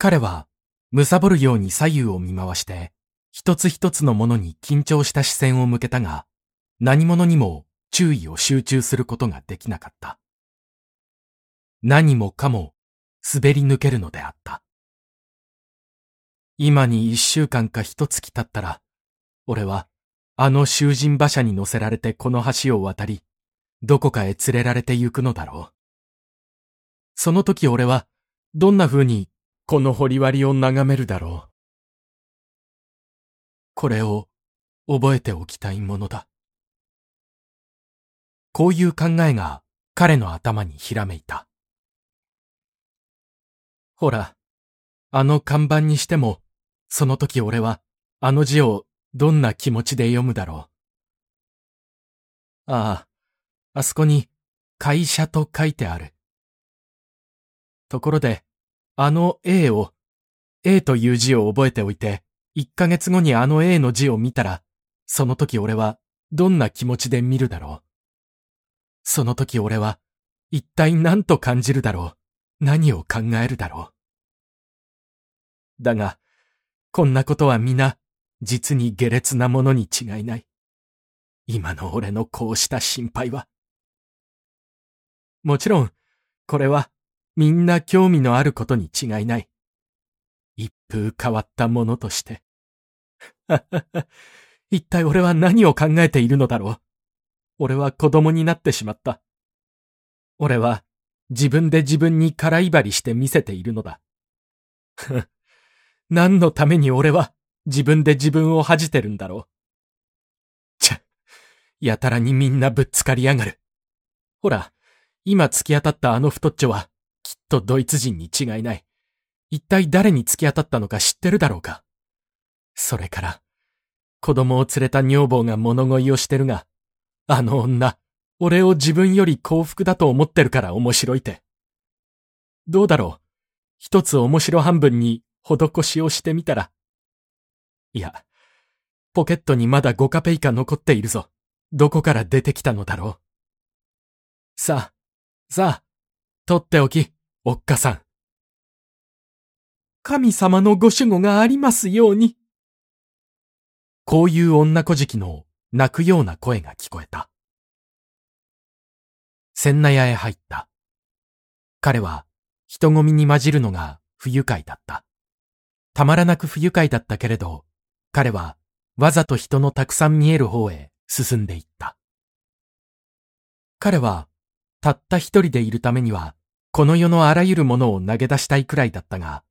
彼は、貪るように左右を見回して、一つ一つのものに緊張した視線を向けたが、何者にも注意を集中することができなかった。何もかも滑り抜けるのであった。今に一週間か一月経ったら、俺はあの囚人馬車に乗せられてこの橋を渡り、どこかへ連れられて行くのだろう。その時俺はどんな風にこの掘り割りを眺めるだろう。これを覚えておきたいものだ。こういう考えが彼の頭にひらめいた。ほら、あの看板にしても、その時俺は、あの字をどんな気持ちで読むだろう。ああ、あそこに、会社と書いてある。ところで、あの A を、A という字を覚えておいて、一ヶ月後にあの A の字を見たら、その時俺はどんな気持ちで見るだろう。その時俺は、一体何と感じるだろう。何を考えるだろう。だが、こんなことは皆、実に下劣なものに違いない。今の俺のこうした心配は。もちろん、これは、みんな興味のあることに違いない。一風変わったものとして。一体俺は何を考えているのだろう。俺は子供になってしまった。俺は自分で自分に空いばりして見せているのだ。何のために俺は自分で自分を恥じてるんだろう。ちゃ、やたらにみんなぶっつかりやがる。ほら、今突き当たったあの太っちょは、きっとドイツ人に違いない。一体誰に突き当たったのか知ってるだろうか？それから、子供を連れた女房が物乞いをしてるが、あの女、俺を自分より幸福だと思ってるから面白いて。どうだろう？一つ面白半分に施しをしてみたら。いや、ポケットにまだ5カペイカ残っているぞ。どこから出てきたのだろう？さあ、さあ、取っておき、おっかさん。神様のご守護がありますように。こういう女小じの泣くような声が聞こえた。千納屋へ入った。彼は人混みに混じるのが不愉快だった。たまらなく不愉快だったけれど、彼はわざと人のたくさん見える方へ進んでいった。彼はたった一人でいるためには、この世のあらゆるものを投げ出したいくらいだったが、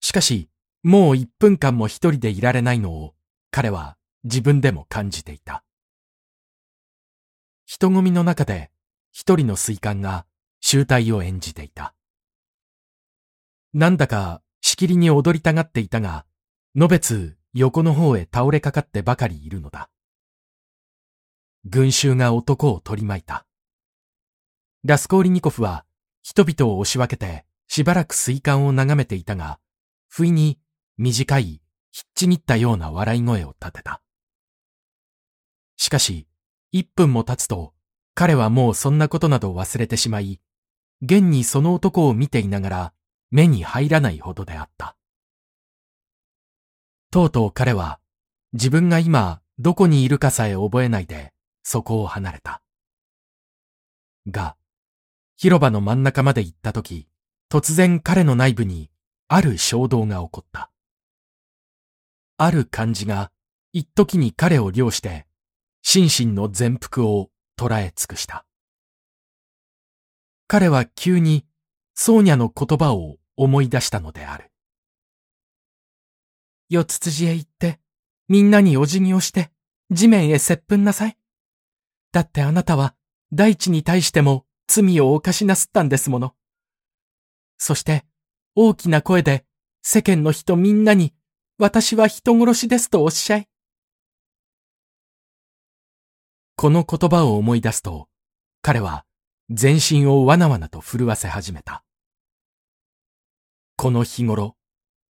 しかし、もう一分間も一人でいられないのを、彼は自分でも感じていた。人混みの中で一人の水管が集体を演じていた。なんだかしきりに踊りたがっていたが、のべつ横の方へ倒れかかってばかりいるのだ。群衆が男を取り巻いた。ラスコーリニコフは人々を押し分けてしばらく水管を眺めていたが、不意に短い、ひっちぎったような笑い声を立てた。しかし、一分も経つと彼はもうそんなことなど忘れてしまい、現にその男を見ていながら目に入らないほどであった。とうとう彼は自分が今どこにいるかさえ覚えないでそこを離れた。が、広場の真ん中まで行った時、突然彼の内部にある衝動が起こった。ある感じが一時に彼を漁して、心身の全幅を捉え尽くした。彼は急に、ソーニャの言葉を思い出したのである。四つ辻へ行って、みんなにお辞儀をして、地面へ接吻なさい。だってあなたは、大地に対しても罪を犯しなすったんですもの。そして、大きな声で、世間の人みんなに、私は人殺しですとおっしゃい。この言葉を思い出すと、彼は全身をわなわなと震わせ始めた。この日頃、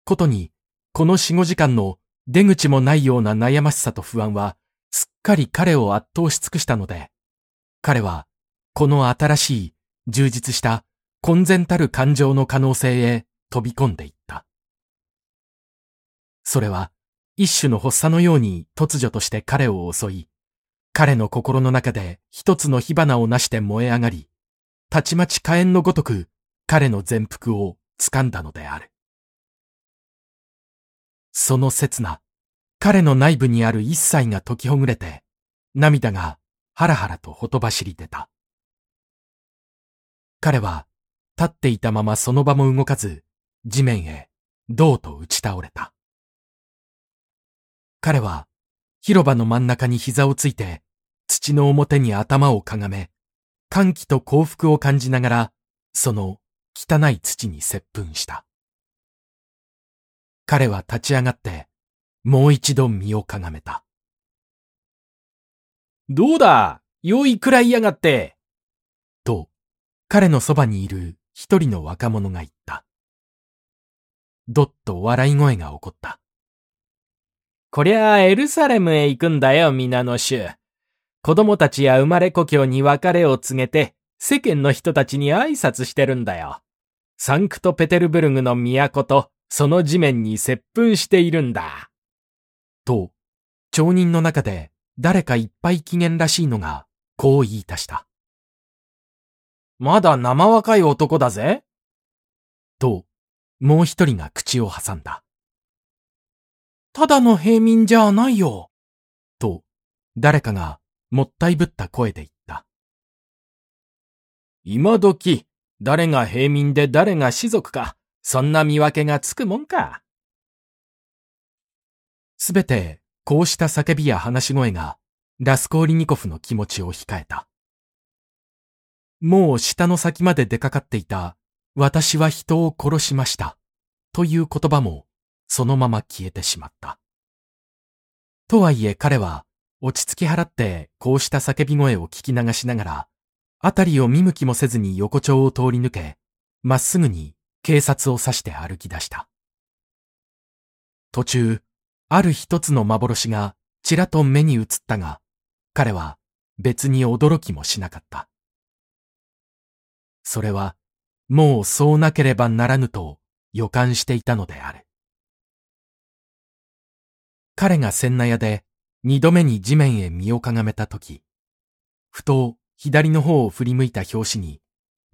ことに、この四五時間の出口もないような悩ましさと不安は、すっかり彼を圧倒し尽くしたので、彼は、この新しい、充実した、混然たる感情の可能性へ飛び込んでいった。それは一種の発作のように突如として彼を襲い、彼の心の中で一つの火花をなして燃え上がり、たちまち火炎のごとく彼の全腹を掴んだのである。その刹那、彼の内部にある一切が解きほぐれて、涙がハラハラとほとばしり出た。彼は立っていたままその場も動かず、地面へ銅と打ち倒れた。彼は広場の真ん中に膝をついて、土の表に頭をかがめ、歓喜と幸福を感じながら、その汚い土に接吻した。彼は立ち上がって、もう一度身をかがめた。どうだ？酔いくらいやがって。彼のそばにいる一人の若者が言った。どっと笑い声が起こった。こりゃあエルサレムへ行くんだよ、皆の衆。子供たちや生まれ故郷に別れを告げて、世間の人たちに挨拶してるんだよ。サンクトペテルブルグの都と、その地面に接吻しているんだ。と、町人の中で誰かいっぱい機嫌らしいのが、こう言い出した。まだ生若い男だぜ。と、もう一人が口を挟んだ。ただの平民じゃないよ。と、誰かがもったいぶった声で言った。今時、誰が平民で誰が士族か、そんな見分けがつくもんか。すべて、こうした叫びや話し声が、ラスコーリニコフの気持ちを控えた。もう下の先まで出かかっていた、私は人を殺しました、という言葉も、そのまま消えてしまった。とはいえ彼は落ち着き払ってこうした叫び声を聞き流しながら、あたりを見向きもせずに横丁を通り抜け、まっすぐに警察を指して歩き出した。途中、ある一つの幻がちらと目に映ったが、彼は別に驚きもしなかった。それは、もうそうなければならぬと予感していたのである。彼が千奈屋で二度目に地面へ身をかがめたとき、ふと左の方を振り向いた拍子に、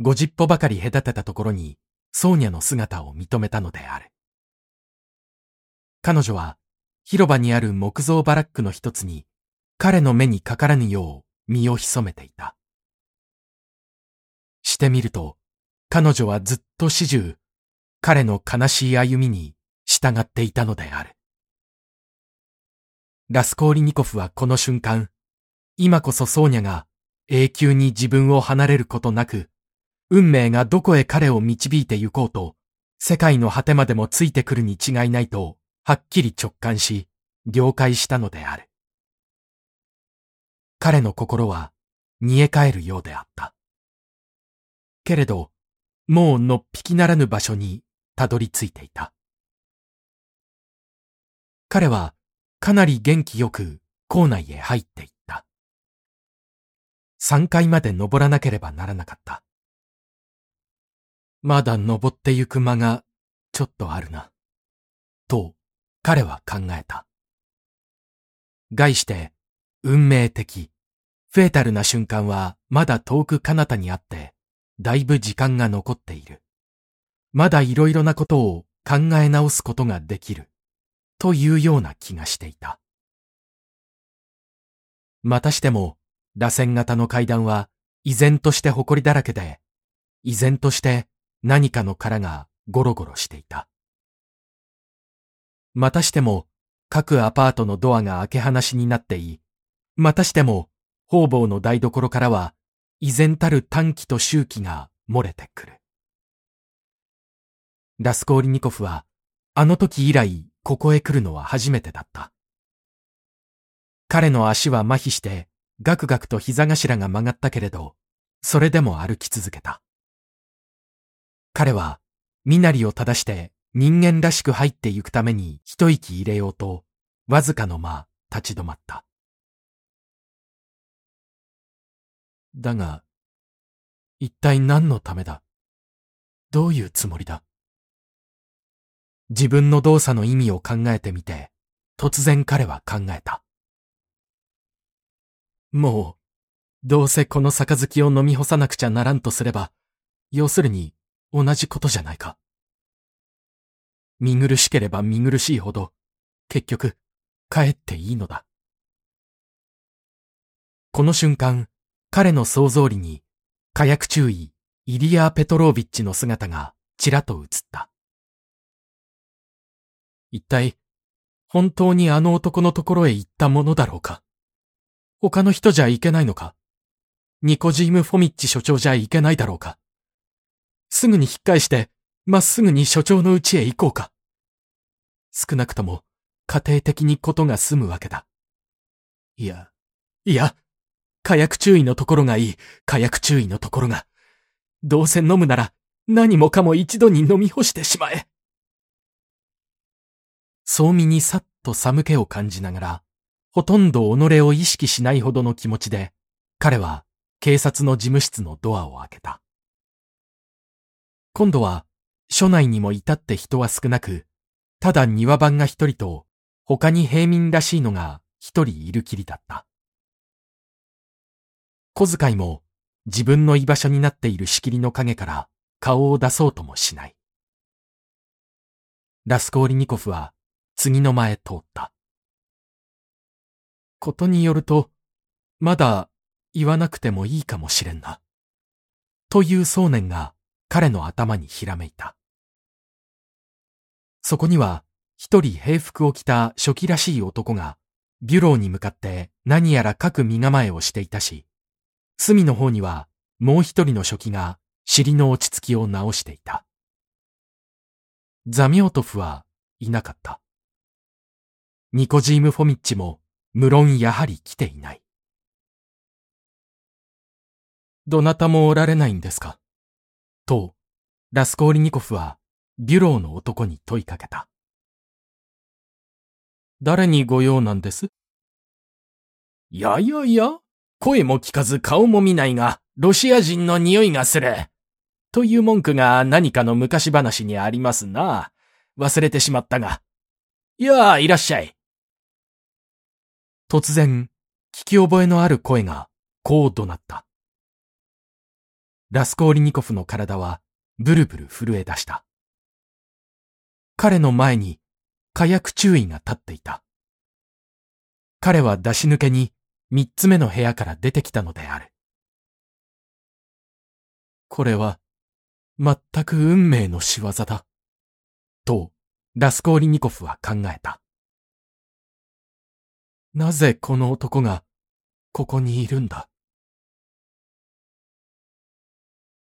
五十歩ばかり隔てたところに、ソーニャの姿を認めたのである。彼女は、広場にある木造バラックの一つに、彼の目にかからぬよう身を潜めていた。してみると、彼女はずっと始終、彼の悲しい歩みに従っていたのである。ラスコーリニコフはこの瞬間、今こそソーニャが永久に自分を離れることなく、運命がどこへ彼を導いて行こうと、世界の果てまでもついてくるに違いないと、はっきり直感し、了解したのである。彼の心は、煮え返るようであった。けれど、もうのっぴきならぬ場所にたどり着いていた。彼は、かなり元気よく校内へ入っていった。3階まで登らなければならなかった。まだ登ってゆく間がちょっとあるな。と彼は考えた。概して運命的、フェータルな瞬間はまだ遠く彼方にあって、だいぶ時間が残っている。まだいろいろなことを考え直すことができる。というような気がしていた。またしても、螺旋型の階段は依然として埃だらけで、依然として何かの殻がゴロゴロしていた。またしても、各アパートのドアが開け放しになってい、またしても、方々の台所からは、依然たる短気と周期が漏れてくる。ラスコーリニコフは、あの時以来、ここへ来るのは初めてだった。彼の足は麻痺して、ガクガクと膝頭が曲がったけれど、それでも歩き続けた。彼は、身なりを正して人間らしく入ってゆくために一息入れようと、わずかの間立ち止まった。だが、一体何のためだ？どういうつもりだ？自分の動作の意味を考えてみて、突然彼は考えた。もう、どうせこの杯を飲み干さなくちゃならんとすれば、要するに同じことじゃないか。見苦しければ見苦しいほど、結局、帰っていいのだ。この瞬間、彼の想像里に、火薬注意、イリア・ペトロービッチの姿がちらと映った。一体、本当にあの男のところへ行ったものだろうか？他の人じゃいけないのか？ニコジーム・フォミッチ所長じゃいけないだろうか？すぐに引っ返して、まっすぐに所長の家へ行こうか？少なくとも、家庭的にことが済むわけだ。いや、いや、火薬注意のところがいい、火薬注意のところが。どうせ飲むなら、何もかも一度に飲み干してしまえ。そう身にさっと寒気を感じながら、ほとんど己を意識しないほどの気持ちで、彼は警察の事務室のドアを開けた。今度は、署内にも至って人は少なく、ただ庭番が一人と、他に平民らしいのが一人いるきりだった。小遣いも自分の居場所になっている仕切りの影から顔を出そうともしない。ラスコーリニコフは次の前通った。ことによると、まだ言わなくてもいいかもしれんな。という想念が彼の頭にひらめいた。そこには一人平服を着た初期らしい男がビュローに向かって何やら書く身構えをしていたし、隅の方にはもう一人の書記が尻の落ち着きを直していた。ザミオトフはいなかった。ニコジーム・フォミッチも無論やはり来ていない。どなたもおられないんですか？と、ラスコーリニコフはビュローの男に問いかけた。誰にご用なんです？いやいやいや、声も聞かず顔も見ないが、ロシア人の匂いがする。という文句が何かの昔話にありますな。忘れてしまったが。いやあ、いらっしゃい。突然、聞き覚えのある声が、こう怒鳴った。ラスコーリニコフの体は、ブルブル震え出した。彼の前に、火薬注意が立っていた。彼は出し抜けに三つ目の部屋から出てきたのである。これは、全く運命の仕業だ。と、ラスコーリニコフは考えた。なぜこの男が、ここにいるんだ？